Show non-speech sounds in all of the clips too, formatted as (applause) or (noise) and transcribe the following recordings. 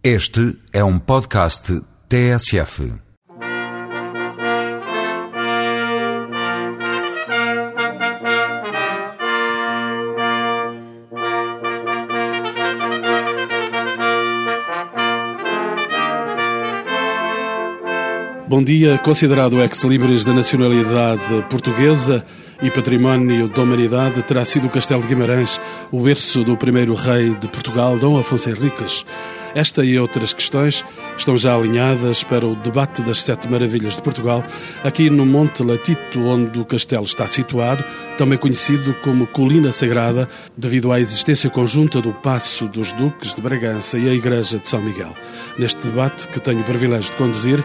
Este é um podcast TSF. Bom dia, considerado ex-libris da nacionalidade portuguesa e património da humanidade, terá sido o Castelo de Guimarães o berço do primeiro rei de Portugal, Dom Afonso Henriques. Esta e outras questões estão já alinhadas para o debate das Sete Maravilhas de Portugal, aqui no Monte Latito, onde o castelo está situado, também conhecido como Colina Sagrada, devido à existência conjunta do Passo dos Duques de Bragança e a Igreja de São Miguel. Neste debate, que tenho o privilégio de conduzir,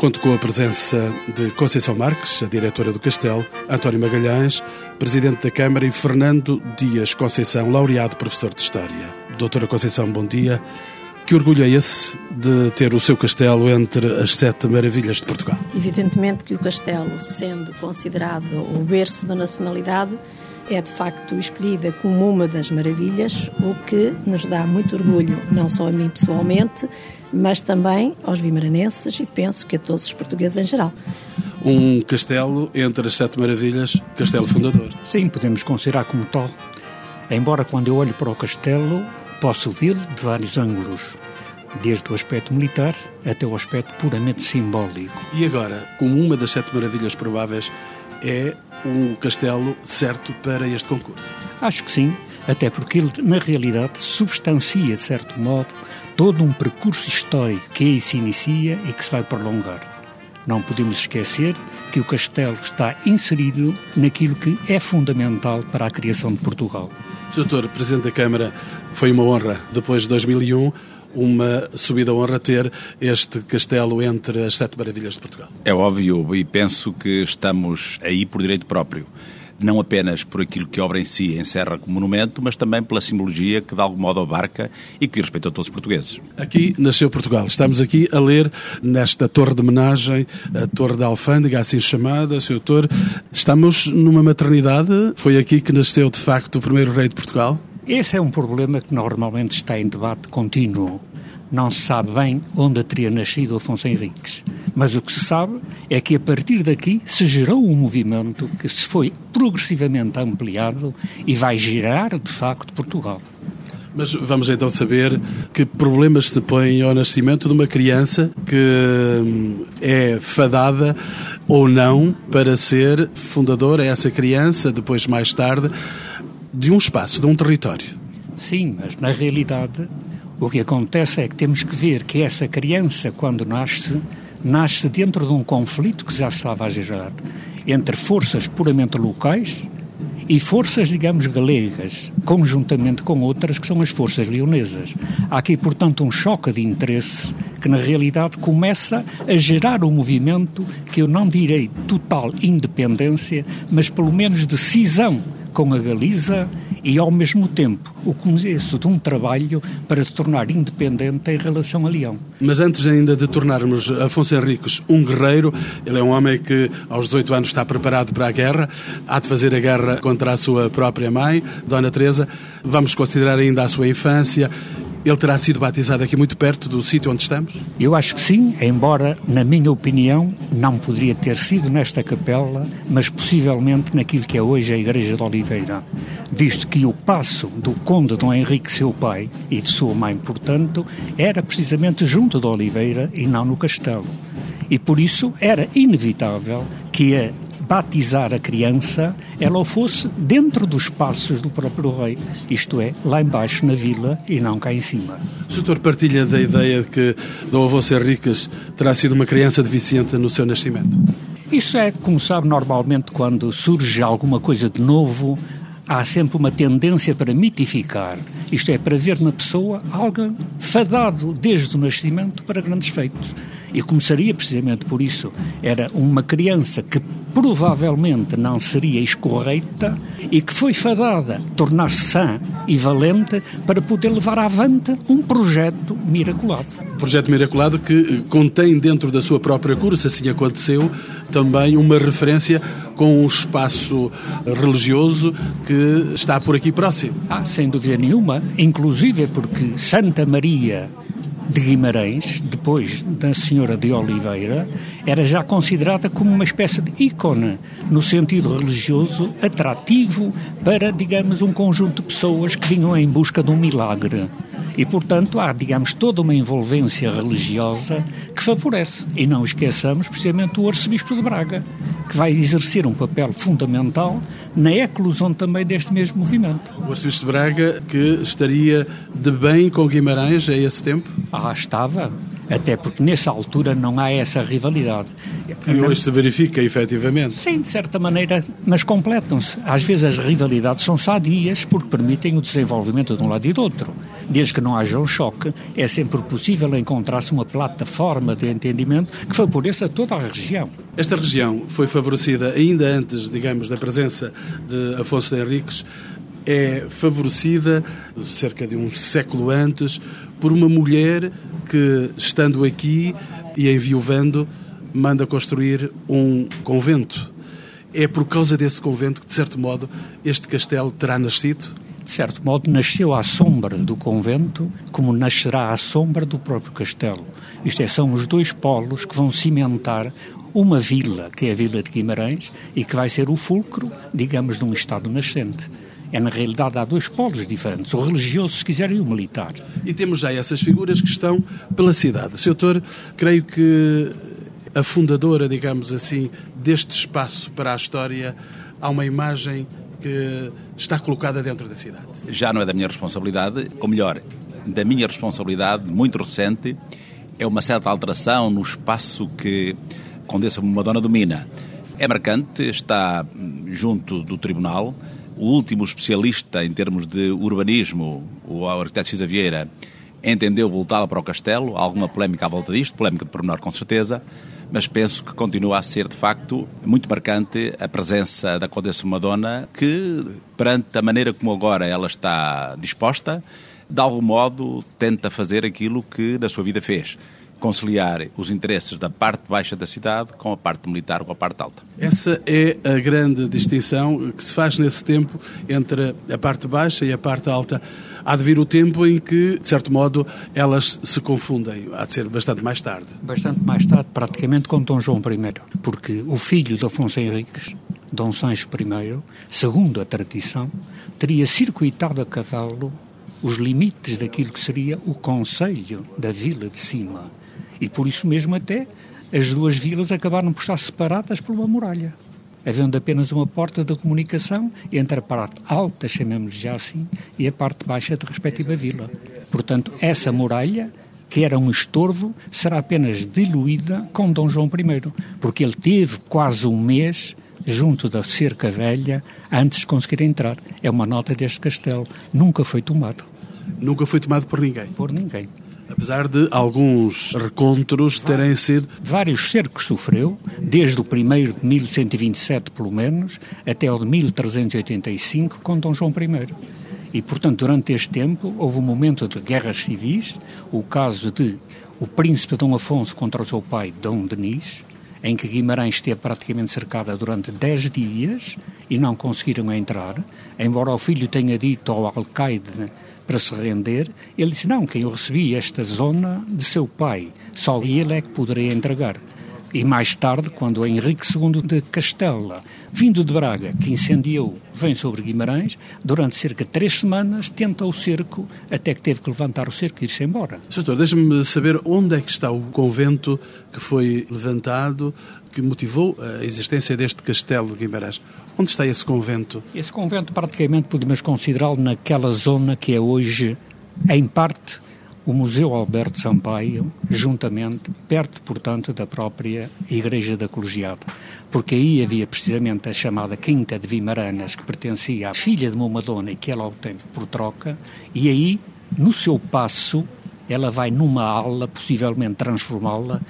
Conto com a presença de Conceição Marques, a diretora do Castelo, António Magalhães, presidente da Câmara, e Fernando Dias Conceição, laureado professor de História. Doutora Conceição, bom dia. Que orgulho é esse de ter o seu castelo entre as sete maravilhas de Portugal? Evidentemente que o castelo, sendo considerado o berço da nacionalidade, é de facto escolhida como uma das maravilhas, o que nos dá muito orgulho, não só a mim pessoalmente, mas também aos vimaranenses e penso que a todos os portugueses em geral. Um castelo entre as sete maravilhas, castelo fundador. Sim, podemos considerar como tal. Embora quando eu olho para o castelo, posso vê-lo de vários ângulos, desde o aspecto militar até o aspecto puramente simbólico. E agora, como uma das sete maravilhas prováveis, é um castelo certo para este concurso? Acho que sim, até porque ele, na realidade, substancia, de certo modo, todo um percurso histórico que aí se inicia e que se vai prolongar. Não podemos esquecer que o castelo está inserido naquilo que é fundamental para a criação de Portugal. Doutor Presidente da Câmara, foi uma honra, depois de 2001, uma subida honra ter este castelo entre as sete maravilhas de Portugal. É óbvio e penso que estamos aí por direito próprio. Não apenas por aquilo que a obra em si encerra como monumento, mas também pela simbologia que de algum modo abarca e que respeita a todos os portugueses. Aqui nasceu Portugal. Estamos aqui a ler nesta torre de homenagem, a Torre da Alfândega, assim chamada, Sr. Doutor. Estamos numa maternidade. Foi aqui que nasceu, de facto, o primeiro rei de Portugal? Esse é um problema que normalmente está em debate contínuo. Não se sabe bem onde teria nascido Afonso Henriques. Mas o que se sabe é que a partir daqui se gerou um movimento que se foi progressivamente ampliado e vai gerar de facto Portugal. Mas vamos então saber que problemas se põem ao nascimento de uma criança que hum, é fadada ou não para ser fundadora, essa criança, depois mais tarde, de um espaço, de um território. Sim, mas na realidade o que acontece é que temos que ver que essa criança, quando nasce, nasce dentro de um conflito que já estava a gerar entre forças puramente locais e forças, digamos, galegas, conjuntamente com outras que são as forças leonesas. Há aqui, portanto, um choque de interesses que, na realidade, começa a gerar um movimento que eu não direi total independência, mas pelo menos de cisão com a Galiza e, ao mesmo tempo, o começo de um trabalho para se tornar independente em relação a Leão. Mas antes ainda de tornarmos Afonso Henriques um guerreiro, ele é um homem que aos 18 anos está preparado para a guerra, há de fazer a guerra contra a sua própria mãe, Dona Teresa. Vamos considerar ainda a sua infância ele terá sido batizado aqui muito perto do sítio onde estamos? Eu acho que sim, embora, na minha opinião, não poderia ter sido nesta capela, mas possivelmente naquilo que é hoje a Igreja de Oliveira, visto que o passo do Conde Dom Henrique, seu pai, e de sua mãe, portanto, era precisamente junto de Oliveira e não no castelo. E por isso era inevitável que a batizar a criança, ela o fosse dentro dos passos do próprio rei, isto é, lá embaixo na vila e não cá em cima. O doutor partilha da ideia de que Dom Afonso Henriques terá sido uma criança deficiente no seu nascimento? Isso é, como sabe, normalmente quando surge alguma coisa de novo, há sempre uma tendência para mitificar, isto é, para ver na pessoa algo fadado desde o nascimento para grandes feitos. E começaria precisamente por isso. Era uma criança que provavelmente não seria escorreita e que foi fadada tornar-se sã e valente para poder levar avante um projeto miraculado. Projeto miraculado que contém dentro da sua própria cura, se assim aconteceu, também uma referência com um espaço religioso que está por aqui próximo. Ah, sem dúvida nenhuma, inclusive porque Santa Maria de Guimarães, depois da Senhora de Oliveira, era já considerada como uma espécie de ícone, no sentido religioso, atrativo para, digamos, um conjunto de pessoas que vinham em busca de um milagre. E, portanto, há, digamos, toda uma envolvência religiosa que favorece. E não esqueçamos, precisamente, o arcebispo de Braga, que vai exercer um papel fundamental na eclosão também deste mesmo movimento. O arcebispo de Braga, que estaria de bem com Guimarães a esse tempo? Ah, estava até porque nessa altura não há essa rivalidade. E hoje se verifica, efetivamente. Sim, de certa maneira, mas completam-se. Às vezes as rivalidades são sadias porque permitem o desenvolvimento de um lado e do outro. Desde que não haja um choque, é sempre possível encontrar-se uma plataforma de entendimento que favoreça toda a região. Esta região foi favorecida ainda antes, digamos, da presença de Afonso de Henriques, é favorecida cerca de um século antes por uma mulher que, estando aqui e enviuvando, manda construir um convento. É por causa desse convento que, de certo modo, este castelo terá nascido? De certo modo, nasceu à sombra do convento, como nascerá à sombra do próprio castelo. Isto é, são os dois polos que vão cimentar uma vila, que é a Vila de Guimarães, e que vai ser o fulcro, digamos, de um Estado nascente. É, na realidade, há dois polos diferentes, o religioso, se quiser, e o militar. E temos já essas figuras que estão pela cidade. Sr. Doutor, creio que a fundadora, digamos assim, deste espaço para a história, há uma imagem que está colocada dentro da cidade. Já não é da minha responsabilidade, ou melhor, da minha responsabilidade, muito recente, é uma certa alteração no espaço que Condessa Madonna domina. É marcante, está junto do Tribunal, o último especialista em termos de urbanismo, o arquiteto Cisa Vieira, entendeu voltá-la para o castelo. Há alguma polémica à volta disto, polémica de pormenor com certeza, mas penso que continua a ser de facto muito marcante a presença da Condessa Madonna, que perante a maneira como agora ela está disposta, de algum modo tenta fazer aquilo que na sua vida fez conciliar os interesses da parte baixa da cidade com a parte militar, com a parte alta. Essa é a grande distinção que se faz nesse tempo entre a parte baixa e a parte alta. Há de vir o tempo em que, de certo modo, elas se confundem. Há de ser bastante mais tarde. Bastante mais tarde, praticamente com Dom João I, porque o filho de Afonso Henriques, Dom Sancho I, segundo a tradição, teria circuitado a cavalo os limites daquilo que seria o Conselho da Vila de Cima e por isso mesmo até as duas vilas acabaram por estar separadas por uma muralha, havendo apenas uma porta de comunicação entre a parte alta, chamemos já assim, e a parte baixa da respectiva vila. Portanto, essa muralha, que era um estorvo, será apenas diluída com Dom João I, porque ele teve quase um mês junto da cerca velha antes de conseguir entrar. É uma nota deste castelo. Nunca foi tomado. Nunca foi tomado por ninguém? Por ninguém. Apesar de alguns recontros terem sido. Vários cercos sofreu, desde o primeiro de 1127, pelo menos, até o de 1385, com Dom João I. E, portanto, durante este tempo houve um momento de guerras civis, o caso de o príncipe Dom Afonso contra o seu pai, Dom Denis, em que Guimarães esteve praticamente cercada durante 10 dias e não conseguiram entrar, embora o filho tenha dito ao alcaide para se render, ele disse: Não, quem eu recebi esta zona de seu pai, só ele é que poderia entregar. E mais tarde, quando Henrique II de Castela, vindo de Braga, que incendiou, vem sobre Guimarães, durante cerca de três semanas tenta o cerco, até que teve que levantar o cerco e ir-se embora. Doutor, deixe-me saber onde é que está o convento que foi levantado, que motivou a existência deste castelo de Guimarães. Onde está esse convento? Esse convento praticamente podemos considerá-lo naquela zona que é hoje, em parte, o Museu Alberto Sampaio, juntamente, perto, portanto, da própria Igreja da Colegiada. Porque aí havia precisamente a chamada Quinta de Vimaranas, que pertencia à filha de uma Madonna e que ela obteve por troca, e aí, no seu passo, ela vai numa aula, possivelmente transformá-la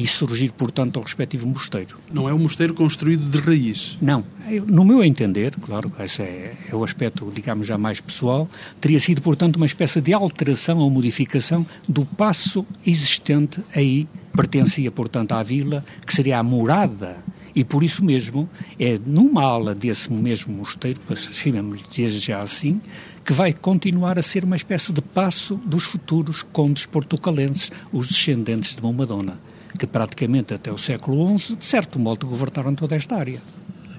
e surgir, portanto, ao respectivo mosteiro. Não é um mosteiro construído de raiz? Não. No meu entender, claro, esse é, é o aspecto, digamos, já mais pessoal, teria sido, portanto, uma espécie de alteração ou modificação do passo existente aí, pertencia, portanto, à vila, que seria a morada e por isso mesmo é numa ala desse mesmo mosteiro, chamemos-lhe já assim, que vai continuar a ser uma espécie de passo dos futuros condes portucalenses, os descendentes de Momadona, que praticamente até o século XI, de certo modo, governaram toda esta área.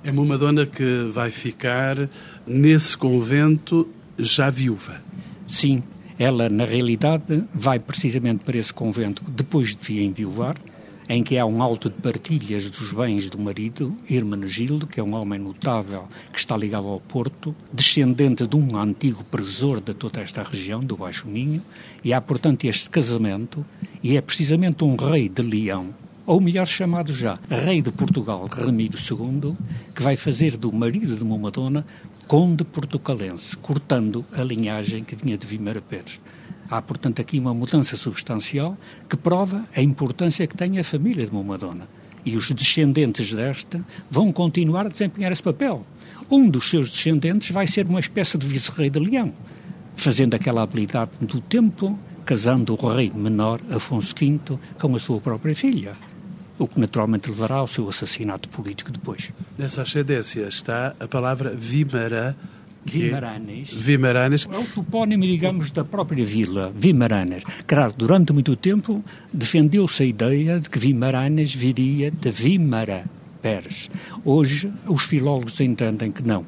É Momadona que vai ficar nesse convento já viúva. Sim, ela na realidade vai precisamente para esse convento depois de enviuvar, em que há um alto de partilhas dos bens do marido, Hermenegildo, que é um homem notável que está ligado ao Porto, descendente de um antigo presor de toda esta região, do Baixo Minho, e há, portanto, este casamento, e é precisamente um rei de Leão, ou melhor chamado já, rei de Portugal, Ramiro II, que vai fazer do marido de Momadona conde portucalense, cortando a linhagem que vinha de Vimara Pérez. Há, portanto, aqui uma mudança substancial que prova a importância que tem a família de Momadona. E os descendentes desta vão continuar a desempenhar esse papel. Um dos seus descendentes vai ser uma espécie de vice-rei de Leão, fazendo aquela habilidade do tempo, casando o rei menor, Afonso V, com a sua própria filha o que naturalmente levará ao seu assassinato político depois. Nessa ascendência está a palavra Vimara, Vimaranes. É Vimaranes. É o topónimo, digamos, da própria vila, Vimaranes. Claro, durante muito tempo defendeu-se a ideia de que Vimaranes viria de Vimara Pérez. Hoje, os filólogos entendem que não.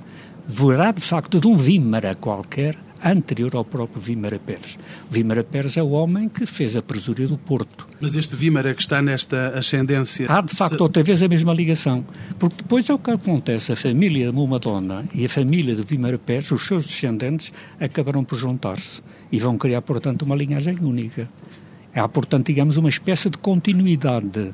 Virá, de facto, de um Vimara qualquer, anterior ao próprio Vímara Pérez. Vímara Pérez é o homem que fez a presuria do Porto. Mas este Vímara que está nesta ascendência... Há, de facto, se... outra vez a mesma ligação. Porque depois é o que acontece. A família de Momadonna e a família de Vímara Pérez, os seus descendentes, acabarão por juntar-se e vão criar, portanto, uma linhagem única. Há, portanto, digamos, uma espécie de continuidade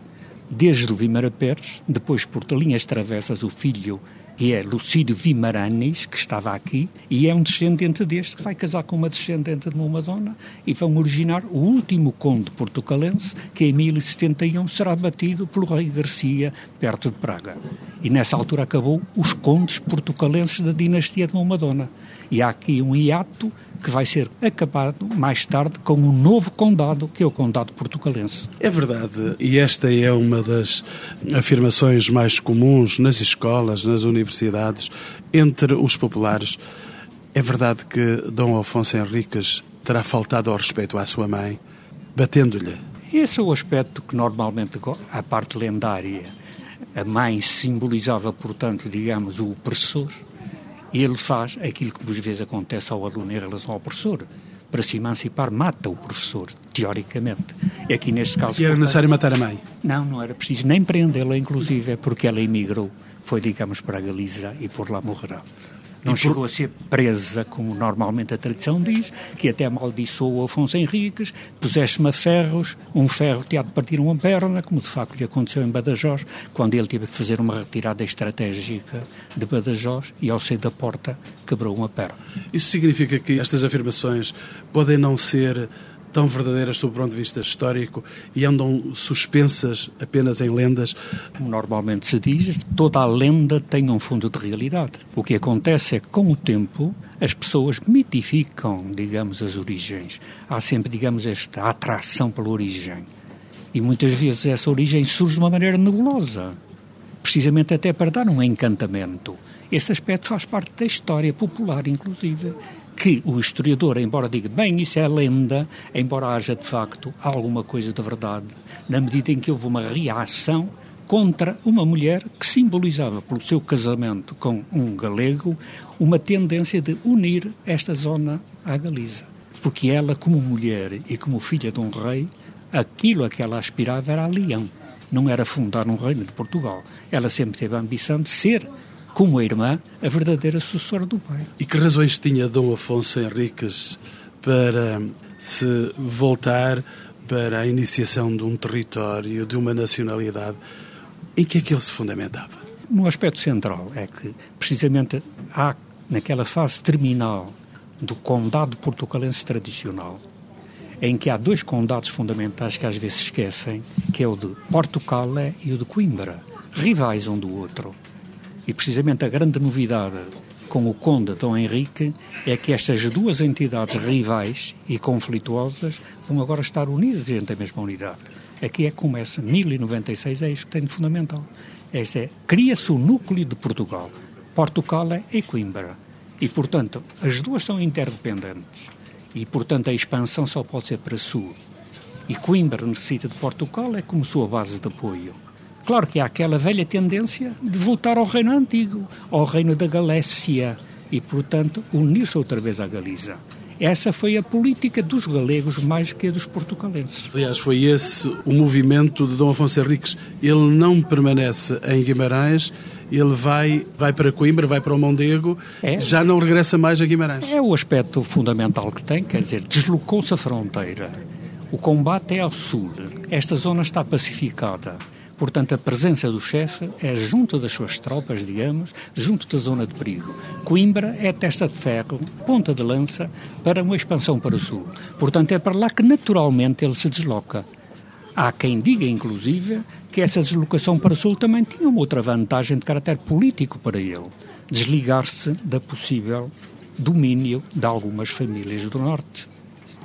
desde o Vímara Pérez, depois por linhas travessas, o filho que é Lucídio Vimaranes, que estava aqui, e é um descendente deste que vai casar com uma descendente de uma Madonna e vão originar o último conde portucalense que em 1071 será batido pelo rei Garcia, perto de Praga. E nessa altura acabou os condes portucalenses da dinastia de Madonna. E há aqui um hiato que vai ser acabado mais tarde com um novo condado, que é o condado portucalense. É verdade, e esta é uma das afirmações mais comuns nas escolas, nas universidades, entre os populares. É verdade que Dom Afonso Henriques terá faltado ao respeito à sua mãe, batendo-lhe. Esse é o aspecto que normalmente, a parte lendária, a mãe simbolizava, portanto, digamos, o opressor, ele faz aquilo que muitas vezes acontece ao aluno em relação ao professor. Para se emancipar, mata o professor, teoricamente. É aqui neste caso. E era necessário matar a mãe? Não, não era preciso nem prendê-la, inclusive, é porque ela emigrou. Foi, digamos, para a Galiza e por lá morrerá. Não por... chegou a ser presa, como normalmente a tradição diz, que até amaldiçoou o Afonso Henriques, puseste-me a ferros, um ferro te há de partir uma perna, como de facto lhe aconteceu em Badajoz, quando ele teve que fazer uma retirada estratégica de Badajoz e ao sair da porta quebrou uma perna. Isso significa que estas afirmações podem não ser tão verdadeiras sob o ponto de vista histórico e andam suspensas apenas em lendas? Como normalmente se diz, toda a lenda tem um fundo de realidade. O que acontece é que, com o tempo, as pessoas mitificam, digamos, as origens. Há sempre, digamos, esta atração pela origem. E muitas vezes essa origem surge de uma maneira nebulosa, precisamente até para dar um encantamento. Esse aspecto faz parte da história popular, inclusive que o historiador, embora diga, bem, isso é lenda, embora haja de facto alguma coisa de verdade, na medida em que houve uma reação contra uma mulher que simbolizava, pelo seu casamento com um galego, uma tendência de unir esta zona à Galiza. Porque ela, como mulher e como filha de um rei, aquilo a que ela aspirava era a Leão. Não era fundar um reino de Portugal. Ela sempre teve a ambição de ser como a irmã, a verdadeira sucessora do pai. E que razões tinha Dom Afonso Henriques para se voltar para a iniciação de um território, de uma nacionalidade? Em que é que ele se fundamentava? No aspecto central é que, precisamente, há naquela fase terminal do condado portucalense tradicional, em que há dois condados fundamentais que às vezes esquecem, que é o de Portugal e o de Coimbra, rivais um do outro. E precisamente a grande novidade com o Conde Dom Henrique é que estas duas entidades rivais e conflituosas vão agora estar unidas dentro da mesma unidade. Aqui é que começa, 1096 é isto que tem de fundamental. Este é, cria-se o núcleo de Portugal, Portugal e Coimbra. E, portanto, as duas são interdependentes. E, portanto, a expansão só pode ser para sul. E Coimbra necessita de Portugal é como sua base de apoio. Claro que há aquela velha tendência de voltar ao reino antigo, ao reino da Galécia, e, portanto, unir-se outra vez à Galiza. Essa foi a política dos galegos mais que a dos portugalenses. Aliás, foi esse o movimento de Dom Afonso Henriques. Ele não permanece em Guimarães, ele vai, vai para Coimbra, vai para o Mondego, é. já não regressa mais a Guimarães. É o aspecto fundamental que tem, quer dizer, deslocou-se a fronteira. O combate é ao sul. Esta zona está pacificada. Portanto, a presença do chefe é junto das suas tropas, digamos, junto da zona de perigo. Coimbra é testa de ferro, ponta de lança, para uma expansão para o sul. Portanto, é para lá que naturalmente ele se desloca. Há quem diga, inclusive, que essa deslocação para o sul também tinha uma outra vantagem de caráter político para ele: desligar-se da possível domínio de algumas famílias do norte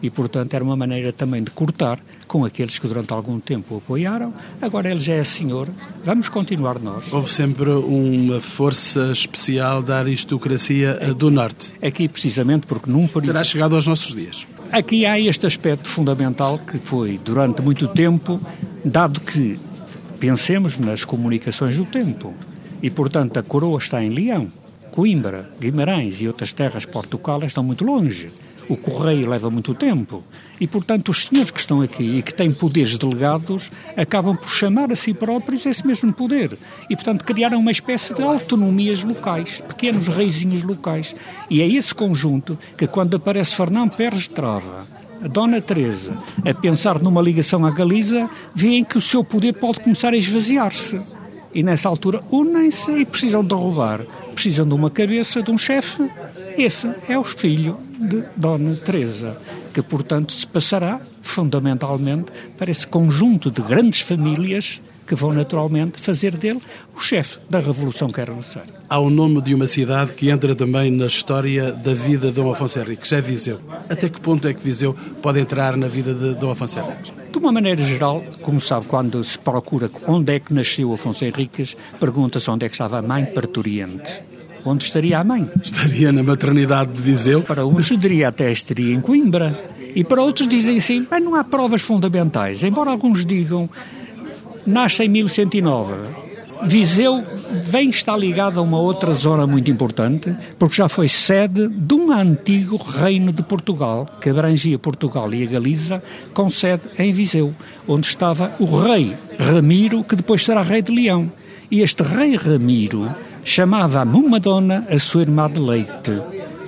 e, portanto, era uma maneira também de cortar com aqueles que durante algum tempo o apoiaram. Agora ele já é senhor, vamos continuar nós. Houve sempre uma força especial da aristocracia aqui, do Norte. Aqui, precisamente, porque num período... Terá chegado aos nossos dias. Aqui há este aspecto fundamental que foi, durante muito tempo, dado que pensemos nas comunicações do tempo, e, portanto, a coroa está em Leão, Coimbra, Guimarães e outras terras portucalas estão muito longe o correio leva muito tempo e, portanto, os senhores que estão aqui e que têm poderes delegados acabam por chamar a si próprios esse mesmo poder e, portanto, criaram uma espécie de autonomias locais, pequenos reizinhos locais. E é esse conjunto que, quando aparece Fernão Pérez de Trava, a Dona Teresa, a pensar numa ligação à Galiza, veem que o seu poder pode começar a esvaziar-se. E nessa altura unem-se e precisam derrubar. Precisam de uma cabeça, de um chefe. Esse é o filho de Dona Teresa, que portanto se passará fundamentalmente para esse conjunto de grandes famílias que vão naturalmente fazer dele o chefe da revolução que era necessária. Há o nome de uma cidade que entra também na história da vida de Dom Afonso Henriques, é Viseu. Até que ponto é que Viseu pode entrar na vida de Dom Afonso Henriques? De uma maneira geral, como sabe, quando se procura onde é que nasceu Afonso Henriques, pergunta-se onde é que estava a mãe parturiente. Onde estaria a mãe? Estaria na maternidade de Viseu. Para uns diria até estaria em Coimbra. E para outros dizem assim, mas não há provas fundamentais. Embora alguns digam, nasce em 1109. Viseu vem estar ligado a uma outra zona muito importante, porque já foi sede de um antigo reino de Portugal, que abrangia Portugal e a Galiza, com sede em Viseu, onde estava o rei Ramiro, que depois será rei de Leão. E este rei Ramiro chamava a Mumadona a sua irmã de leite,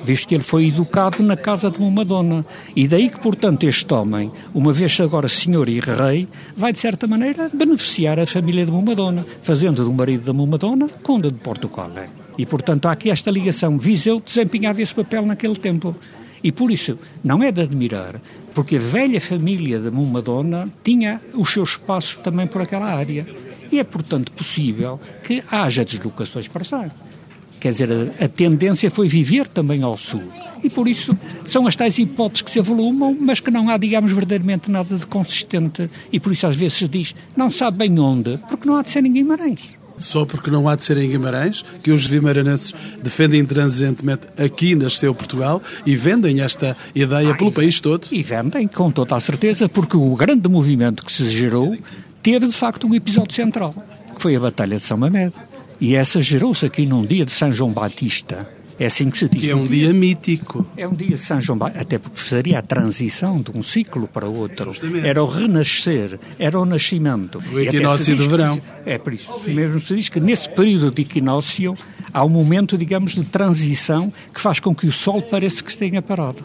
visto que ele foi educado na casa de Mumadona. E daí que, portanto, este homem, uma vez agora senhor e rei, vai, de certa maneira, beneficiar a família de Mumadona, fazendo do marido da Mumadona conde de Portugal. E, portanto, há aqui esta ligação. Viseu desempenhava esse papel naquele tempo. E por isso não é de admirar, porque a velha família da Mumadona tinha os seus espaços também por aquela área. E é, portanto, possível que haja deslocações para cá. Quer dizer, a, a, tendência foi viver também ao sul. E por isso são as tais hipóteses que se avolumam, mas que não há, digamos, verdadeiramente nada de consistente. E por isso às vezes se diz, não sabe bem onde, porque não há de ser em Guimarães. Só porque não há de ser em Guimarães, que os vimaranenses defendem intransigentemente aqui nasceu Portugal e vendem esta ideia pelo país todo. E vendem, com toda a certeza, porque o grande movimento que se gerou teve de facto um episódio central, que foi a Batalha de São Mamede. E essa gerou-se aqui num dia de São João Batista. É assim que se diz. Que é um dia, dia mítico. É um dia de São João Batista, até porque seria a transição de um ciclo para outro. Justamente. Era o renascer, era o nascimento. O equinócio do verão. Que, é por isso mesmo se diz que nesse período de equinócio há um momento, digamos, de transição que faz com que o Sol pareça que tenha parado.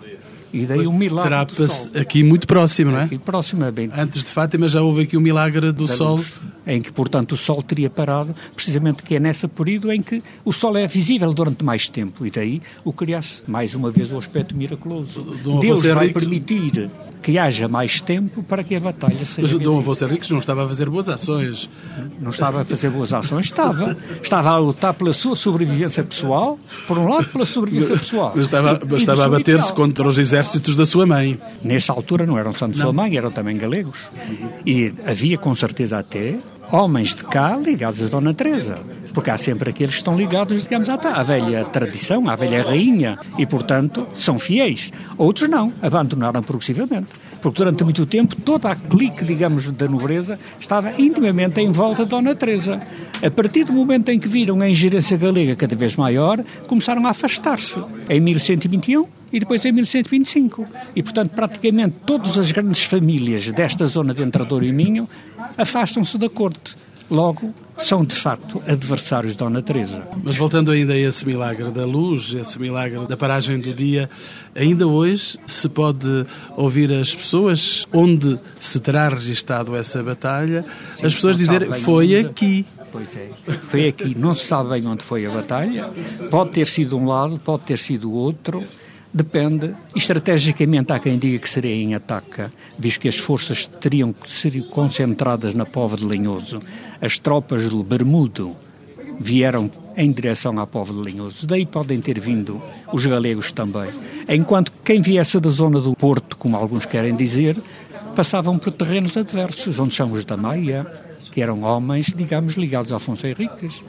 E daí o milagre Trata-se aqui muito próximo, não é? Aqui próximo, é bem. Antes de Fátima já houve aqui o milagre do Sol. Luz, em que, portanto, o Sol teria parado, precisamente que é nesse período em que o Sol é visível durante mais tempo. E daí o criasse, mais uma vez, o aspecto miraculoso. Deus vai permitir que haja mais tempo para que a batalha seja. Mas o Dom Afonso Henriques não estava a fazer boas ações. Não estava a fazer boas ações, estava. Estava a lutar pela sua sobrevivência pessoal, por um lado, pela sobrevivência pessoal. Mas estava, mas estava a bater-se contra os exércitos da sua mãe. Nessa altura não eram só de sua mãe, eram também galegos. E havia com certeza até homens de cá ligados a Dona Teresa. porque há sempre aqueles que estão ligados, digamos, à, à velha tradição, à velha rainha, e, portanto, são fiéis. Outros não, abandonaram progressivamente porque durante muito tempo toda a clique, digamos, da nobreza estava intimamente em volta de Dona Teresa. A partir do momento em que viram a ingerência galega cada vez maior, começaram a afastar-se. Em 1121 e depois em 1125. E, portanto, praticamente todas as grandes famílias desta zona de Entrador e Minho afastam-se da corte. Logo, são de facto adversários de Dona Teresa. Mas voltando ainda a esse milagre da luz, esse milagre da paragem do dia, ainda hoje se pode ouvir as pessoas onde se terá registado essa batalha, Sim, as pessoas dizerem foi aqui. Pois é, foi aqui. Não se sabe bem onde foi a batalha. Pode ter sido um lado, pode ter sido outro. Depende. Estrategicamente há quem diga que seria em ataca, visto que as forças teriam que ser concentradas na Pova de Linhoso. As tropas do Bermudo vieram em direção à Pova de Linhoso. Daí podem ter vindo os galegos também. Enquanto quem viesse da zona do Porto, como alguns querem dizer, passavam por terrenos adversos, onde são os da Maia, que eram homens, digamos, ligados a Afonso Henriques.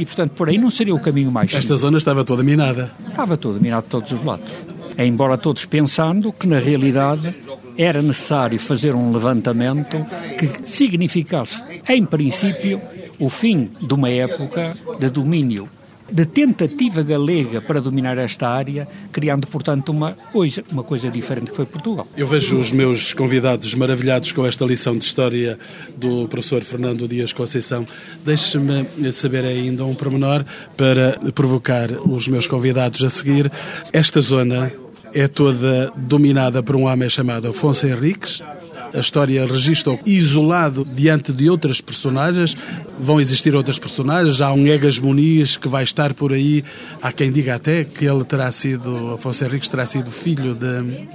E, portanto, por aí não seria o caminho mais Esta zona estava toda minada. Estava toda minada de todos os lados. Embora todos pensando que, na realidade, era necessário fazer um levantamento que significasse, em princípio, o fim de uma época de domínio de tentativa galega para dominar esta área, criando, portanto, uma coisa, uma coisa diferente que foi Portugal. Eu vejo os meus convidados maravilhados com esta lição de História do professor Fernando Dias Conceição. Deixe-me saber ainda um pormenor para provocar os meus convidados a seguir. Esta zona é toda dominada por um homem chamado Afonso Henriques, a história registra isolado diante de outras personagens. Vão existir outras personagens. Há um Egas Muniz que vai estar por aí. Há quem diga até que ele terá sido, Afonso Henriques terá sido filho de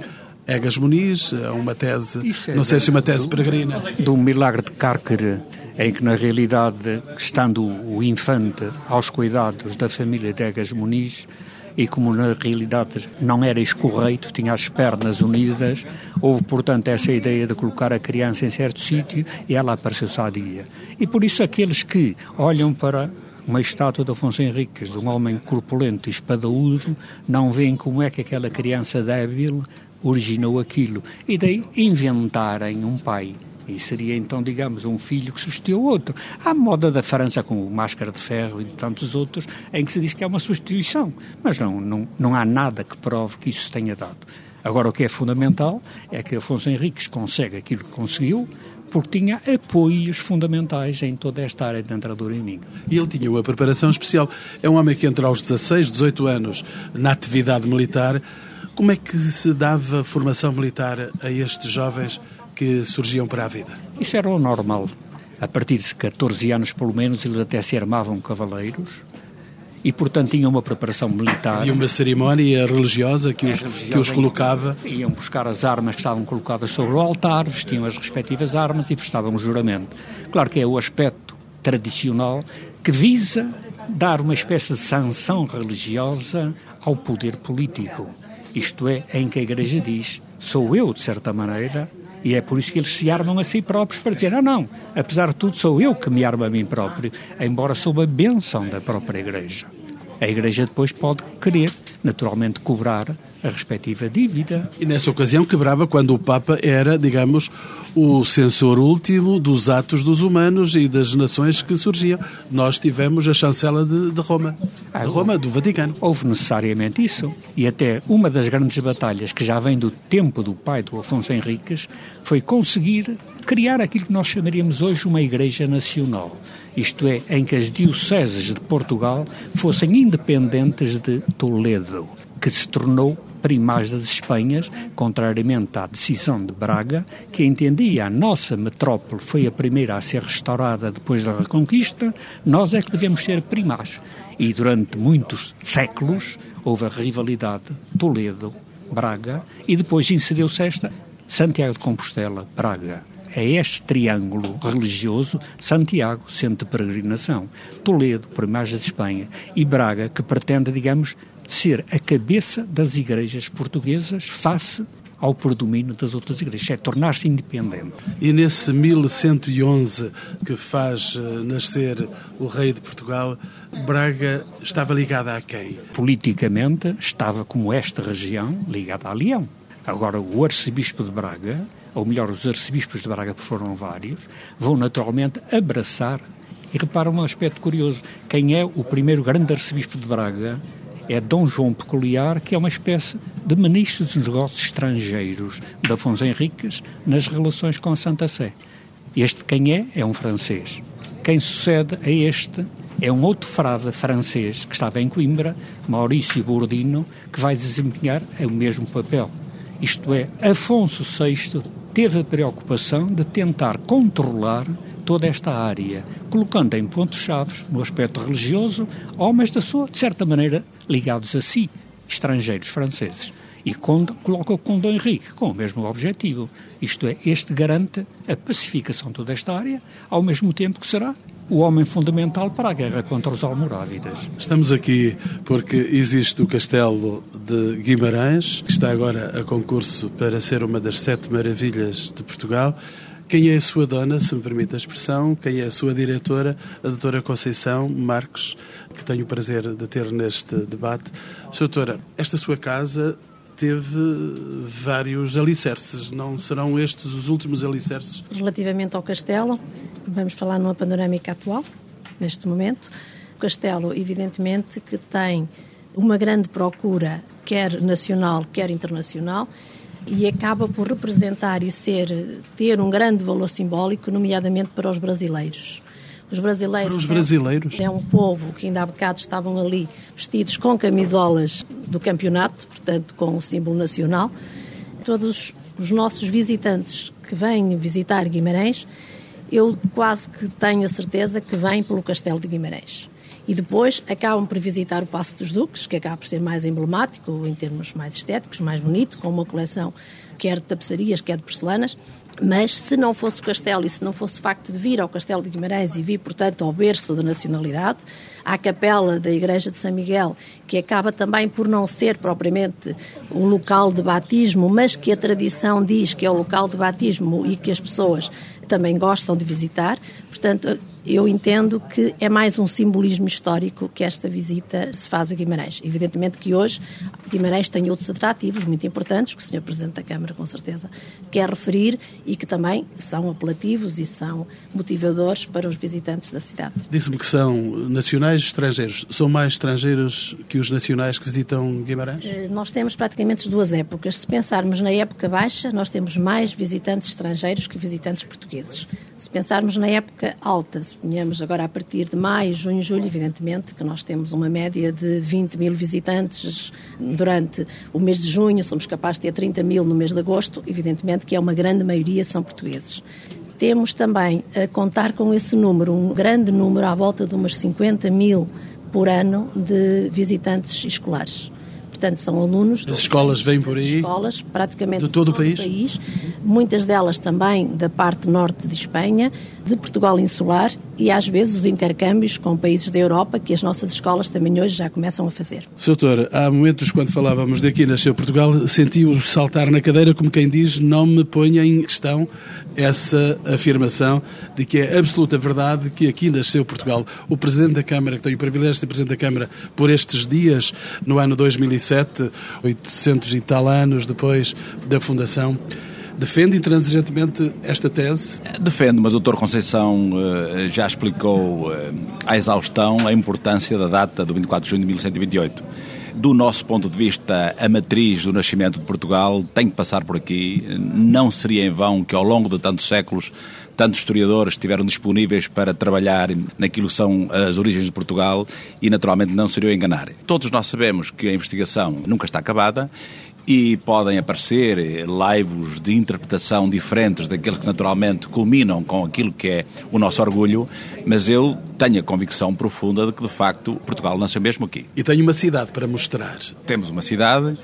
Egas Muniz. É uma tese, é não sei se uma tese peregrina. Do milagre de Cárcere, em que na realidade, estando o infante aos cuidados da família de Egas Muniz, e como na realidade não era escorreito, tinha as pernas unidas, houve portanto essa ideia de colocar a criança em certo sítio e ela apareceu sadia. E por isso aqueles que olham para uma estátua de Afonso Henriques, de um homem corpulento e espadaúdo, não veem como é que aquela criança débil originou aquilo. E daí inventarem um pai e seria então, digamos, um filho que substituiu outro. Há moda da França com o Máscara de Ferro e de tantos outros em que se diz que é uma substituição, mas não, não, não há nada que prove que isso se tenha dado. Agora, o que é fundamental é que Afonso Henriques consegue aquilo que conseguiu, porque tinha apoios fundamentais em toda esta área de entrador em mim. E ele tinha uma preparação especial. É um homem que entra aos 16, 18 anos na atividade militar. Como é que se dava formação militar a estes jovens que surgiam para a vida? Isso era o normal. A partir de 14 anos, pelo menos, eles até se armavam cavaleiros e, portanto, tinham uma preparação militar. E uma cerimónia religiosa que os, religiosa que os colocava. Iam buscar as armas que estavam colocadas sobre o altar, vestiam as respectivas armas e prestavam o juramento. Claro que é o aspecto tradicional que visa dar uma espécie de sanção religiosa ao poder político. Isto é, em que a Igreja diz: sou eu, de certa maneira, e é por isso que eles se armam a si próprios para dizer: não, não, apesar de tudo, sou eu que me armo a mim próprio, embora sob a benção da própria Igreja. A Igreja depois pode querer, naturalmente, cobrar a respectiva dívida. E nessa ocasião quebrava quando o Papa era, digamos, o censor último dos atos dos humanos e das nações que surgiam. Nós tivemos a chancela de, de Roma, ah, de Roma, do Vaticano. Houve necessariamente isso. E até uma das grandes batalhas que já vem do tempo do pai do Afonso Henriques foi conseguir criar aquilo que nós chamaríamos hoje uma Igreja Nacional isto é, em que as dioceses de Portugal fossem independentes de Toledo, que se tornou primaz das Espanhas, contrariamente à decisão de Braga, que entendia a nossa metrópole foi a primeira a ser restaurada depois da Reconquista, nós é que devemos ser primaz. E durante muitos séculos houve a rivalidade Toledo-Braga e depois insereu-se esta Santiago de Compostela-Braga é este triângulo religioso, Santiago, centro de peregrinação, Toledo, por imagem de Espanha, e Braga, que pretende, digamos, ser a cabeça das igrejas portuguesas face ao predomínio das outras igrejas, é tornar-se independente. E nesse 1111 que faz eh, nascer o rei de Portugal, Braga estava ligada a quem? Politicamente estava, como esta região, ligada a Leão. Agora, o arcebispo de Braga, ou melhor, os arcebispos de Braga, que foram vários, vão naturalmente abraçar. E repara um aspecto curioso: quem é o primeiro grande arcebispo de Braga é Dom João Peculiar, que é uma espécie de ministro dos negócios estrangeiros de Afonso Henriques nas relações com a Santa Sé. Este quem é? É um francês. Quem sucede a este é um outro frade francês que estava em Coimbra, Maurício Bordino, que vai desempenhar o mesmo papel. Isto é, Afonso VI teve a preocupação de tentar controlar toda esta área, colocando em pontos-chave, no aspecto religioso, homens da sua, de certa maneira, ligados a si, estrangeiros franceses. E com, coloca com Dom Henrique com o mesmo objetivo. Isto é, este garante a pacificação de toda esta área, ao mesmo tempo que será o homem fundamental para a guerra contra os almorávidas. Estamos aqui porque existe o castelo de Guimarães, que está agora a concurso para ser uma das sete maravilhas de Portugal. Quem é a sua dona, se me permite a expressão? Quem é a sua diretora, a doutora Conceição Marques, que tenho o prazer de ter neste debate. Doutora, esta sua casa teve vários alicerces, não serão estes os últimos alicerces? Relativamente ao castelo, vamos falar numa panorâmica atual, neste momento. O castelo, evidentemente, que tem uma grande procura, quer nacional, quer internacional, e acaba por representar e ser ter um grande valor simbólico, nomeadamente para os brasileiros. Os brasileiros. Para os brasileiros. É um povo que ainda há bocado estavam ali vestidos com camisolas do campeonato, portanto com o símbolo nacional. Todos os nossos visitantes que vêm visitar Guimarães, eu quase que tenho a certeza que vêm pelo Castelo de Guimarães e depois acabam por visitar o Passo dos Duques, que acaba por ser mais emblemático em termos mais estéticos, mais bonito, com uma coleção quer de tapeçarias, quer de porcelanas. Mas se não fosse o castelo e se não fosse o facto de vir ao Castelo de Guimarães e vir, portanto, ao berço da nacionalidade, à capela da Igreja de São Miguel, que acaba também por não ser propriamente um local de batismo, mas que a tradição diz que é o local de batismo e que as pessoas também gostam de visitar. Portanto, eu entendo que é mais um simbolismo histórico que esta visita se faz a Guimarães. Evidentemente que hoje Guimarães tem outros atrativos muito importantes, que o Sr. Presidente da Câmara, com certeza, quer referir e que também são apelativos e são motivadores para os visitantes da cidade. Disse-me que são nacionais e estrangeiros. São mais estrangeiros que os nacionais que visitam Guimarães? Eh, nós temos praticamente duas épocas. Se pensarmos na época baixa, nós temos mais visitantes estrangeiros que visitantes portugueses. Se pensarmos na época alta, suponhamos agora a partir de maio, junho, julho, evidentemente que nós temos uma média de 20 mil visitantes durante o mês de junho, somos capazes de ter 30 mil no mês de agosto, evidentemente que é uma grande maioria são portugueses. Temos também a contar com esse número, um grande número, à volta de umas 50 mil por ano de visitantes escolares. Portanto, são alunos. As escolas vêm por aí? Escolas, praticamente de todo, todo o país? país. Muitas delas também da parte norte de Espanha, de Portugal insular e às vezes os intercâmbios com países da Europa que as nossas escolas também hoje já começam a fazer. Doutor, há momentos quando falávamos daqui nasceu Portugal, sentiu saltar na cadeira como quem diz não me ponha em questão essa afirmação de que é absoluta verdade que aqui nasceu Portugal. O Presidente da Câmara, que tem o privilégio de ser Presidente da Câmara por estes dias, no ano 2007, 800 e tal anos depois da fundação, Defende intransigentemente esta tese? Defende, mas o Dr. Conceição uh, já explicou uh, à exaustão a importância da data do 24 de junho de 1128 do nosso ponto de vista, a matriz do nascimento de Portugal tem que passar por aqui. Não seria em vão que, ao longo de tantos séculos, tantos historiadores estiveram disponíveis para trabalhar naquilo que são as origens de Portugal e, naturalmente, não seriam enganar. Todos nós sabemos que a investigação nunca está acabada e podem aparecer lives de interpretação diferentes daqueles que naturalmente culminam com aquilo que é o nosso orgulho, mas eu tenho a convicção profunda de que de facto Portugal nasceu mesmo aqui. E tenho uma cidade para mostrar. Temos uma cidade.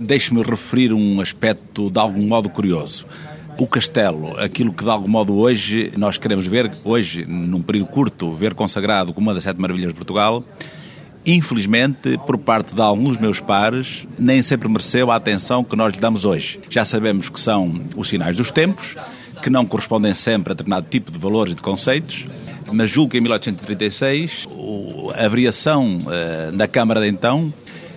Deixe-me referir um aspecto de algum modo curioso. O castelo, aquilo que de algum modo hoje nós queremos ver, hoje, num período curto, ver consagrado como uma das sete maravilhas de Portugal, infelizmente, por parte de alguns meus pares, nem sempre mereceu a atenção que nós lhe damos hoje. Já sabemos que são os sinais dos tempos, que não correspondem sempre a determinado tipo de valores e de conceitos, mas julgo que em 1836 a variação uh, na Câmara de então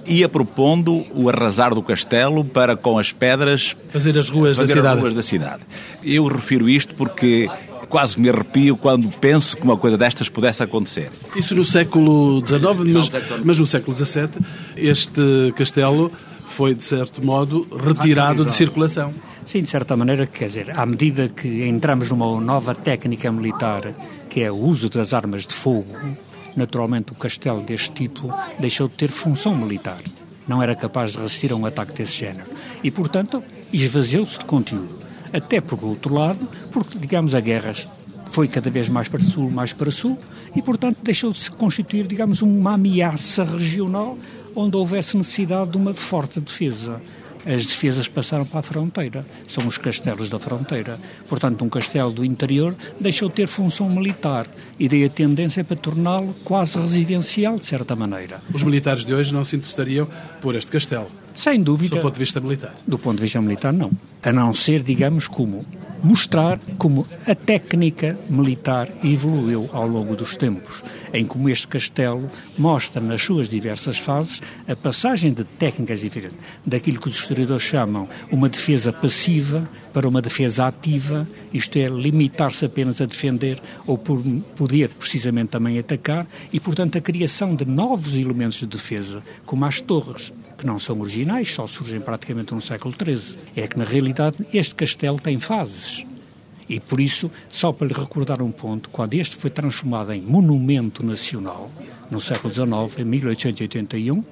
ia propondo o arrasar do castelo para com as pedras fazer as ruas, fazer da, as cidade. ruas da cidade. Eu refiro isto porque quase me arrepio quando penso que uma coisa destas pudesse acontecer. Isso no século XIX, mas, mas no século XVII este castelo foi, de certo modo, retirado de circulação. Sim, de certa maneira, quer dizer, à medida que entramos numa nova técnica militar, que é o uso das armas de fogo, naturalmente o castelo deste tipo deixou de ter função militar. Não era capaz de resistir a um ataque desse género. E, portanto, esvaziou-se de conteúdo. Até por outro lado, porque, digamos, a guerra foi cada vez mais para sul, mais para sul, e, portanto, deixou de se constituir, digamos, uma ameaça regional onde houvesse necessidade de uma forte defesa as defesas passaram para a fronteira. São os castelos da fronteira. Portanto, um castelo do interior deixou de ter função militar e daí a tendência para torná-lo quase residencial, de certa maneira. Os militares de hoje não se interessariam por este castelo? Sem dúvida. Do ponto de vista militar? Do ponto de vista militar, não. A não ser, digamos, como mostrar como a técnica militar evoluiu ao longo dos tempos, em como este castelo mostra nas suas diversas fases a passagem de técnicas diferentes, daquilo que os historiadores chamam uma defesa passiva para uma defesa ativa, isto é, limitar-se apenas a defender ou por poder precisamente também atacar, e portanto a criação de novos elementos de defesa, como as torres, que não são originais, só surgem praticamente no século XIII. É que, na realidade, este castelo tem fases. E por isso, só para lhe recordar um ponto, quando este foi transformado em monumento nacional, no século XIX, em 1881,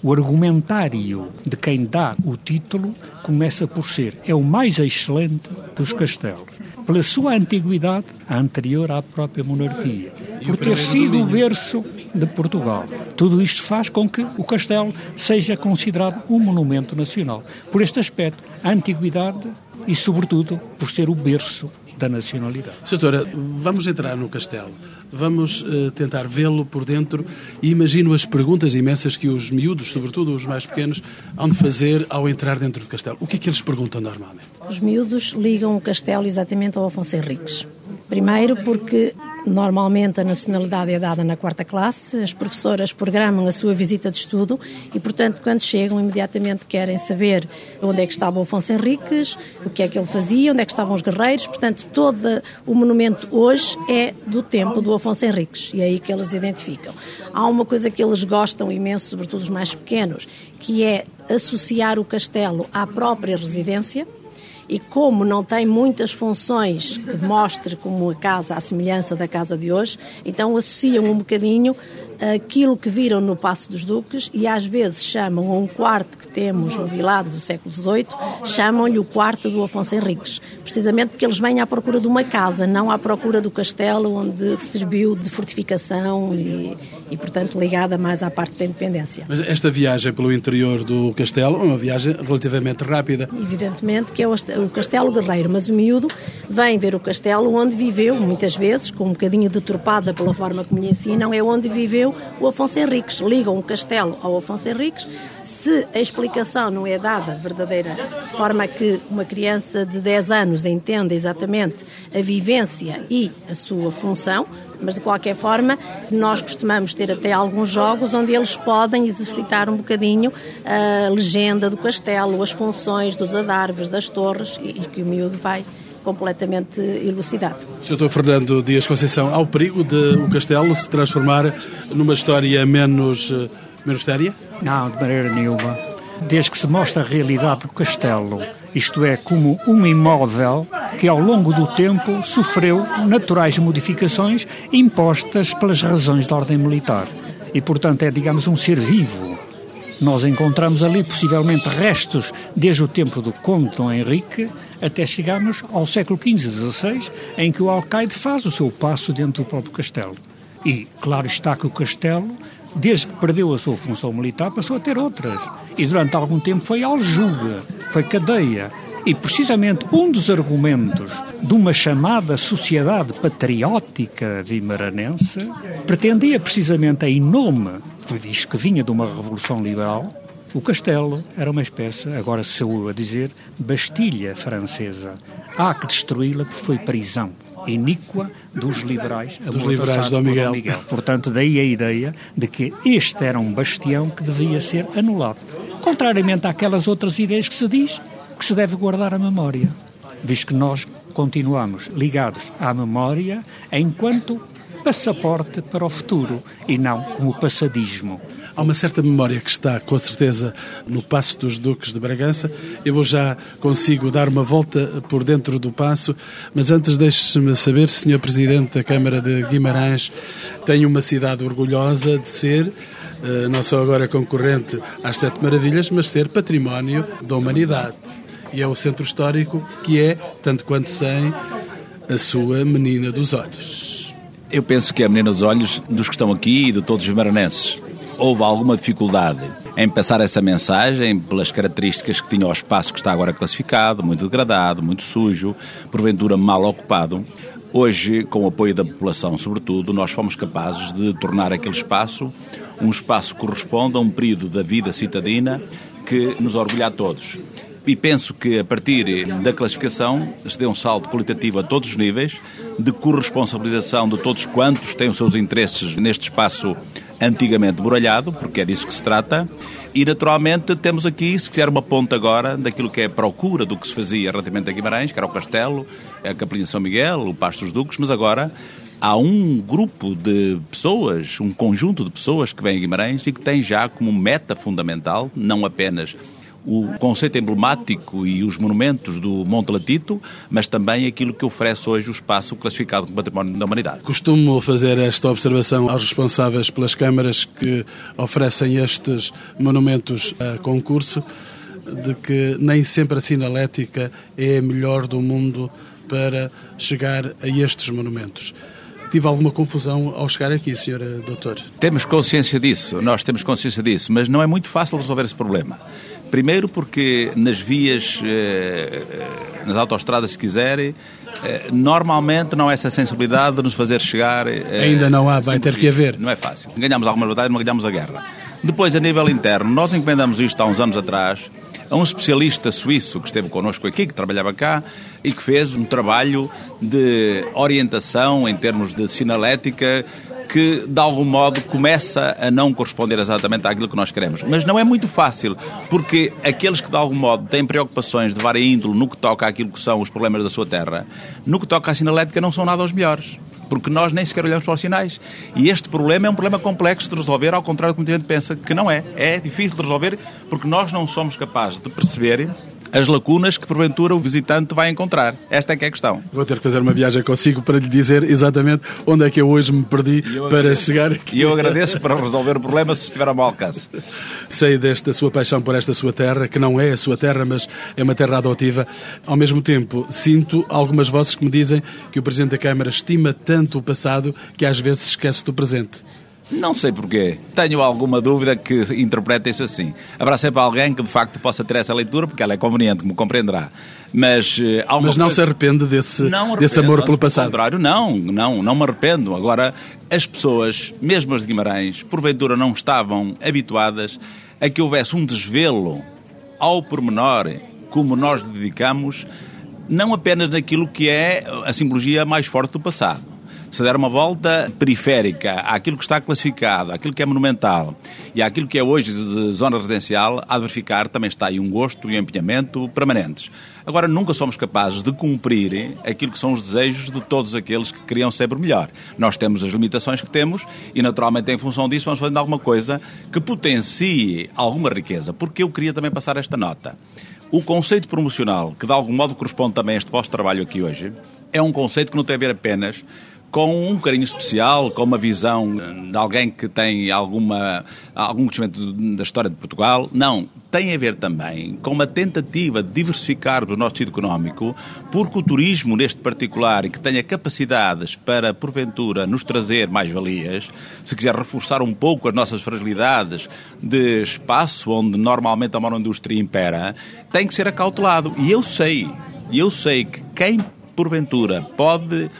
o argumentário de quem dá o título começa por ser é o mais excelente dos castelos pela sua antiguidade, anterior à própria monarquia, por ter sido o berço de Portugal. Tudo isto faz com que o castelo seja considerado um monumento nacional. Por este aspecto, a antiguidade e, sobretudo, por ser o berço da nacionalidade. Doutora, vamos entrar no castelo, vamos uh, tentar vê-lo por dentro e imagino as perguntas imensas que os miúdos, sobretudo os mais pequenos, hão de fazer ao entrar dentro do castelo. O que é que eles perguntam normalmente? Os miúdos ligam o castelo exatamente ao Afonso Henriques. Primeiro porque Normalmente a nacionalidade é dada na quarta classe, as professoras programam a sua visita de estudo e, portanto, quando chegam, imediatamente querem saber onde é que estava o Afonso Henriques, o que é que ele fazia, onde é que estavam os guerreiros. Portanto, todo o monumento hoje é do tempo do Afonso Henriques e é aí que eles identificam. Há uma coisa que eles gostam imenso, sobretudo os mais pequenos, que é associar o castelo à própria residência e como não tem muitas funções que mostre como a casa, a semelhança da casa de hoje, então associam um bocadinho aquilo que viram no Passo dos Duques e às vezes chamam a um quarto que temos no Vilado do século XVIII, chamam-lhe o quarto do Afonso Henriques, precisamente porque eles vêm à procura de uma casa, não à procura do castelo onde serviu de fortificação e, e portanto, ligada mais à parte da independência. Mas esta viagem pelo interior do castelo é uma viagem relativamente rápida. Evidentemente que é o Castelo Guerreiro, mas o miúdo vem ver o castelo onde viveu, muitas vezes, com um bocadinho deturpada pela forma como lhe ensinam, é onde viveu o Afonso Henriques. Ligam o castelo ao Afonso Henriques. Se a explicação não é dada verdadeira, de forma que uma criança de 10 anos entenda exatamente a vivência e a sua função, mas de qualquer forma, nós costumamos ter até alguns jogos onde eles podem exercitar um bocadinho a legenda do castelo, as funções dos adarves, das torres, e que o miúdo vai completamente elucidado. Sr. Fernando Dias Conceição, há o perigo de o castelo se transformar numa história menos, eh, menos séria? Não, de maneira nenhuma. Desde que se mostra a realidade do castelo, isto é, como um imóvel que ao longo do tempo sofreu naturais modificações impostas pelas razões da ordem militar. E, portanto, é, digamos, um ser vivo. Nós encontramos ali possivelmente restos desde o tempo do Conde Dom Henrique até chegarmos ao século XV e XVI, em que o alcaide faz o seu passo dentro do próprio castelo. E claro está que o castelo, desde que perdeu a sua função militar, passou a ter outras. E durante algum tempo foi aljuga, foi cadeia. E precisamente um dos argumentos de uma chamada sociedade patriótica vimaranense pretendia precisamente, em nome visto que vinha de uma revolução liberal, o castelo era uma espécie, agora se eu a dizer, bastilha francesa. Há que destruí-la porque foi prisão iníqua dos liberais, dos liberais Dom Miguel. Miguel. Portanto, daí a ideia de que este era um bastião que devia ser anulado. Contrariamente àquelas outras ideias que se diz que se deve guardar a memória, visto que nós continuamos ligados à memória enquanto passaporte para o futuro e não como passadismo. Há uma certa memória que está, com certeza, no Passo dos Duques de Bragança. Eu vou já consigo dar uma volta por dentro do passo, mas antes deixe-me saber, Sr. Presidente da Câmara de Guimarães, tem uma cidade orgulhosa de ser eh, não só agora concorrente às Sete Maravilhas, mas ser património da humanidade. E é o centro histórico que é, tanto quanto sei, a sua menina dos olhos. Eu penso que é a menina dos olhos dos que estão aqui e de todos os maranenses houve alguma dificuldade em passar essa mensagem pelas características que tinha o espaço que está agora classificado, muito degradado, muito sujo, porventura mal ocupado. Hoje, com o apoio da população, sobretudo, nós fomos capazes de tornar aquele espaço um espaço que corresponde a um período da vida citadina que nos orgulha a todos. E penso que a partir da classificação se deu um salto qualitativo a todos os níveis, de corresponsabilização de todos quantos têm os seus interesses neste espaço antigamente muralhado, porque é disso que se trata, e naturalmente temos aqui, se quiser, uma ponta agora daquilo que é a procura do que se fazia relativamente a Guimarães, que era o Castelo, a Capelinha de São Miguel, o Pasto dos Duques, mas agora há um grupo de pessoas, um conjunto de pessoas que vem a Guimarães e que tem já como meta fundamental, não apenas o conceito emblemático e os monumentos do Monte Latito, mas também aquilo que oferece hoje o espaço classificado como Património da Humanidade. Costumo fazer esta observação aos responsáveis pelas câmaras que oferecem estes monumentos a concurso, de que nem sempre a sinalética é a melhor do mundo para chegar a estes monumentos. Tive alguma confusão ao chegar aqui, Sr. Doutor? Temos consciência disso, nós temos consciência disso, mas não é muito fácil resolver esse problema. Primeiro porque nas vias, eh, nas autoestradas, se quiserem, eh, normalmente não há essa sensibilidade de nos fazer chegar... Eh, Ainda não há, vai ter que haver. Não é fácil. Ganhamos algumas batalhas, não ganhamos a guerra. Depois, a nível interno, nós encomendamos isto há uns anos atrás a um especialista suíço que esteve connosco aqui, que trabalhava cá e que fez um trabalho de orientação em termos de sinalética que, de algum modo, começa a não corresponder exatamente àquilo que nós queremos. Mas não é muito fácil, porque aqueles que, de algum modo, têm preocupações de várias índole no que toca àquilo que são os problemas da sua terra, no que toca à sinalética, não são nada os melhores porque nós nem sequer olhamos para os sinais. E este problema é um problema complexo de resolver, ao contrário do que muita gente pensa que não é. É difícil de resolver porque nós não somos capazes de perceber as lacunas que porventura o visitante vai encontrar. Esta é que é a questão. Vou ter que fazer uma viagem consigo para lhe dizer exatamente onde é que eu hoje me perdi para agradeço, chegar aqui. E eu agradeço para resolver o problema se estiver ao meu alcance. Sei desta sua paixão por esta sua terra, que não é a sua terra, mas é uma terra adotiva. Ao mesmo tempo, sinto algumas vozes que me dizem que o Presidente da Câmara estima tanto o passado que às vezes esquece do presente. Não sei porquê. Tenho alguma dúvida que interprete isso assim. Haverá sempre alguém que de facto possa ter essa leitura, porque ela é conveniente, como compreenderá. Mas, uh, Mas não coisa... se arrepende desse, arrependo, desse amor pelo passado? contrário, não, não, não me arrependo. Agora, as pessoas, mesmo as de Guimarães, porventura não estavam habituadas a que houvesse um desvelo ao pormenor, como nós dedicamos, não apenas naquilo que é a simbologia mais forte do passado se der uma volta periférica àquilo que está classificado, àquilo que é monumental e àquilo que é hoje zona residencial, há de verificar também está aí um gosto e um empenhamento permanentes. Agora, nunca somos capazes de cumprir aquilo que são os desejos de todos aqueles que queriam sempre melhor. Nós temos as limitações que temos e, naturalmente, em função disso, vamos fazendo alguma coisa que potencie alguma riqueza. Porque eu queria também passar esta nota. O conceito promocional, que de algum modo corresponde também a este vosso trabalho aqui hoje, é um conceito que não tem a ver apenas com um carinho especial, com uma visão de alguém que tem alguma, algum conhecimento da história de Portugal. Não, tem a ver também com uma tentativa de diversificar o nosso tecido económico, porque o turismo, neste particular, e que tenha capacidades para, porventura, nos trazer mais-valias, se quiser reforçar um pouco as nossas fragilidades de espaço onde normalmente a monoindústria impera, tem que ser acautelado. E eu sei, eu sei que quem, porventura, pode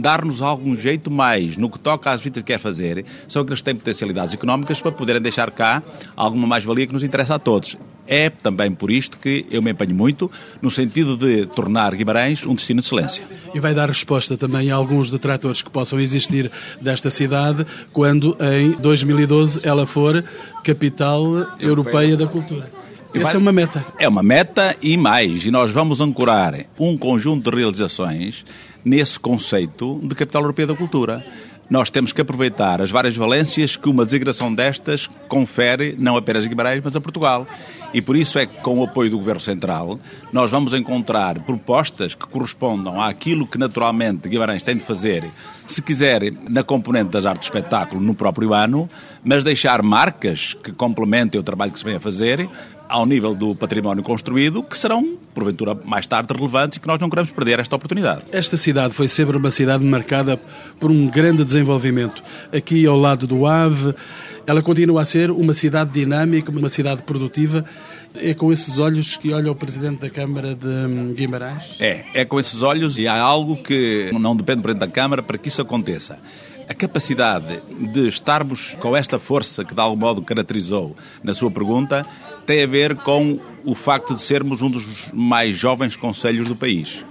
dar-nos algum jeito mais no que toca às visitas que quer fazer, são aqueles que têm potencialidades económicas para poderem deixar cá alguma mais-valia que nos interessa a todos. É também por isto que eu me empenho muito no sentido de tornar Guimarães um destino de excelência. E vai dar resposta também a alguns detratores que possam existir desta cidade quando em 2012 ela for capital europeia da cultura. Essa é uma meta. É uma meta e mais. E nós vamos ancorar um conjunto de realizações nesse conceito de capital europeia da cultura nós temos que aproveitar as várias valências que uma designação destas confere não apenas a Guimarães, mas a Portugal. E por isso é que, com o apoio do Governo Central, nós vamos encontrar propostas que correspondam àquilo que naturalmente Guimarães tem de fazer, se quiser, na componente das artes de espetáculo no próprio ano, mas deixar marcas que complementem o trabalho que se vem a fazer, ao nível do património construído, que serão, porventura, mais tarde relevantes e que nós não queremos perder esta oportunidade. Esta cidade foi sempre uma cidade marcada por um grande desenvolvimento. Aqui ao lado do AVE, ela continua a ser uma cidade dinâmica, uma cidade produtiva. É com esses olhos que olha o Presidente da Câmara de Guimarães? É, é com esses olhos e há algo que não depende do Presidente da Câmara para que isso aconteça. A capacidade de estarmos com esta força que de algum modo caracterizou na sua pergunta tem a ver com o facto de sermos um dos mais jovens conselhos do país.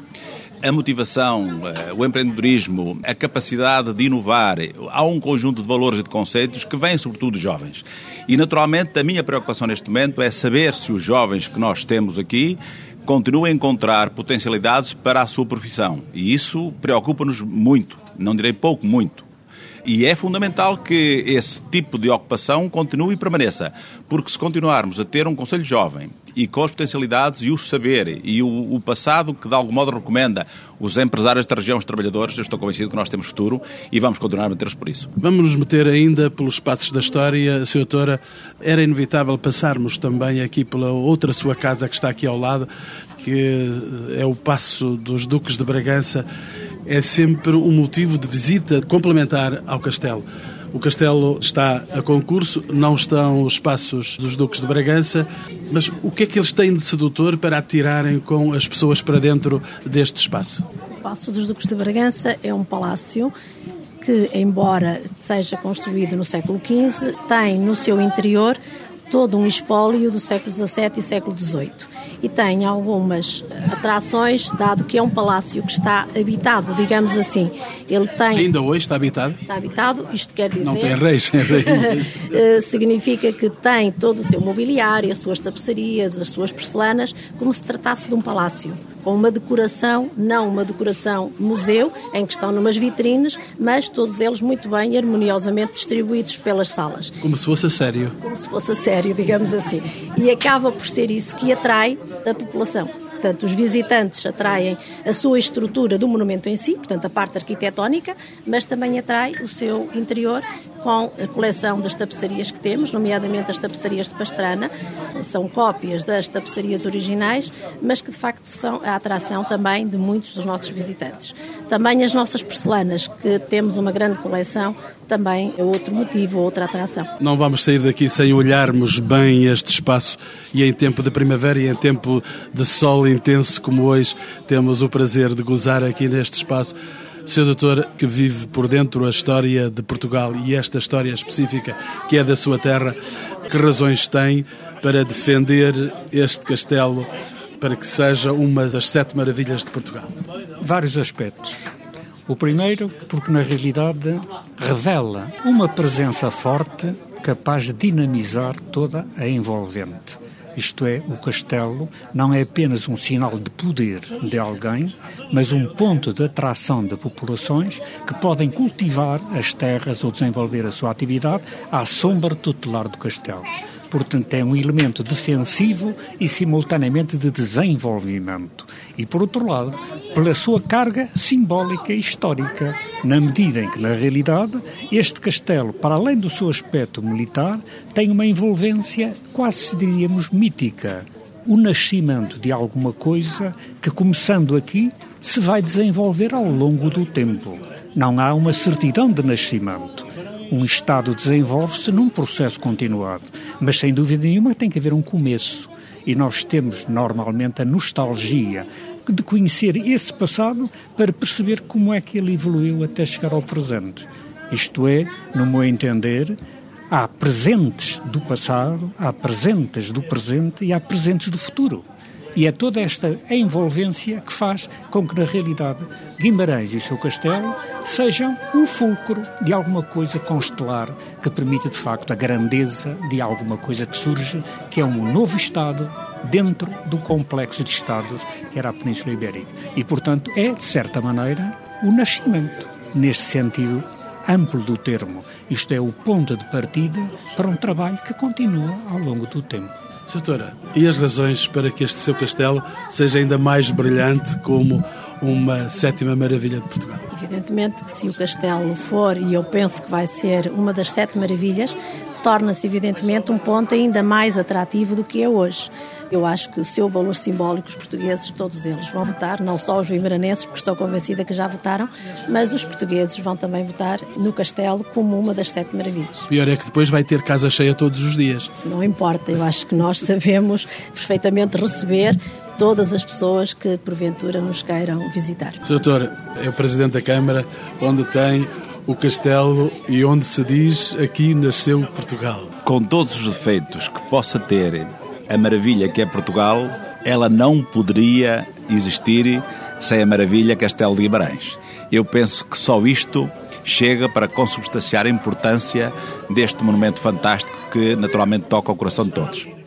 A motivação, eh, o empreendedorismo, a capacidade de inovar, há um conjunto de valores e de conceitos que vêm sobretudo dos jovens. E naturalmente a minha preocupação neste momento é saber se os jovens que nós temos aqui continuam a encontrar potencialidades para a sua profissão. E isso preocupa-nos muito, não direi pouco, muito. E é fundamental que esse tipo de ocupação continue e permaneça, porque se continuarmos a ter um Conselho Jovem e com as potencialidades e o saber e o, o, passado que de algum modo recomenda os empresários da região, os trabalhadores, eu estou convencido que nós temos futuro e vamos continuar a meter-nos por isso. Vamos nos meter ainda pelos passos da história, Sra. Doutora. Era inevitável passarmos também aqui pela outra sua casa que está aqui ao lado, que é o Passo dos Duques de Bragança é sempre um motivo de visita complementar ao castelo. O castelo está a concurso, não estão os espaços dos Duques de Bragança, mas o que é que eles têm de sedutor para atirarem com as pessoas para dentro deste espaço? O Paço dos Duques de Bragança é um palácio que, embora seja construído no século XV, tem no seu interior todo um espólio do século XVII e século XVIII e tem algumas atrações, dado que é um palácio que está habitado, digamos assim. Ele tem... Ainda hoje está habitado? Está habitado, isto quer dizer... Não tem reis, (laughs) tem reis. Eh, significa que tem todo o seu mobiliário, as suas tapeçarias, as suas porcelanas, como se tratasse de um palácio com uma decoração, não uma decoração museu, em que estão numas vitrines, mas todos eles muito bem harmoniosamente distribuídos pelas salas. Como se fosse a sério. Como se fosse a sério, digamos assim. E acaba por ser isso que atrai a população. Portanto, os visitantes atraem a sua estrutura do monumento em si, portanto, a parte arquitetónica, mas também atrai o seu interior com a coleção das tapeçarias que temos, nomeadamente as tapeçarias de Pastrana. São cópias das tapeçarias originais, mas que de facto são a atração também de muitos dos nossos visitantes. Também as nossas porcelanas, que temos uma grande coleção, também é outro motivo, outra atração. Não vamos sair daqui sem olharmos bem este espaço e em tempo de primavera e em tempo de sol intenso como hoje temos o prazer de gozar aqui neste espaço. Doutor, que vive por dentro a história de Portugal e esta história específica que é da sua terra, que razões tem para defender este castelo para que seja uma das sete maravilhas de Portugal? Vários aspectos. O primeiro, porque na realidade revela uma presença forte capaz de dinamizar toda a envolvente. Isto é, o castelo não é apenas um sinal de poder de alguém, mas um ponto de atração de populações que podem cultivar as terras ou desenvolver a sua atividade à sombra tutelar do castelo. Portanto, é um elemento defensivo e simultaneamente de desenvolvimento. E, por outro lado, pela sua carga simbólica e histórica, na medida em que, na realidade, este castelo, para além do seu aspecto militar, tem uma envolvência quase, diríamos, mítica. O nascimento de alguma coisa que, começando aqui, se vai desenvolver ao longo do tempo. Não há uma certidão de nascimento um Estado desenvolve-se num processo continuado, mas sem dúvida nenhuma tem que haver um começo. E nós temos normalmente a nostalgia de conhecer esse passado para perceber como é que ele evoluiu até chegar ao presente. Isto é, no meu entender, há presentes do passado, há presentes do presente e há presentes do futuro. E é toda esta envolvência que faz com que, na realidade, Guimarães e o seu castelo sejam um fulcro de alguma coisa constelar que permita, de facto, a grandeza de alguma coisa que surge, que é um novo Estado dentro do complexo de Estados que era a Península Ibérica. E, portanto, é, de certa maneira, o nascimento, neste sentido amplo do termo. Isto é o ponto de partida para um trabalho que continua ao longo do tempo. Doutora, e as razões para que este seu castelo seja ainda mais brilhante como uma sétima maravilha de Portugal? Evidentemente que se o castelo for, e eu penso que vai ser uma das sete maravilhas, torna-se evidentemente um ponto ainda mais atrativo do que é hoje. Eu acho que o seu valor simbólico, os portugueses, todos eles vão votar, não só os vimaranenses, porque estou convencida que já votaram, mas os portugueses vão também votar no Castelo como uma das sete maravilhas. Pior é que depois vai ter casa cheia todos os dias. Isso não importa, eu acho que nós (laughs) sabemos perfeitamente receber todas as pessoas que porventura nos queiram visitar. Doutor, é o Presidente da Câmara, onde tem o castelo e onde se diz aqui nasceu Portugal. Com todos os defeitos que possa ter a maravilha que é Portugal, ela não poderia existir sem a maravilha Castelo de Guimarães. Eu penso que só isto chega para consubstanciar a importância deste monumento fantástico que naturalmente toca o coração de todos.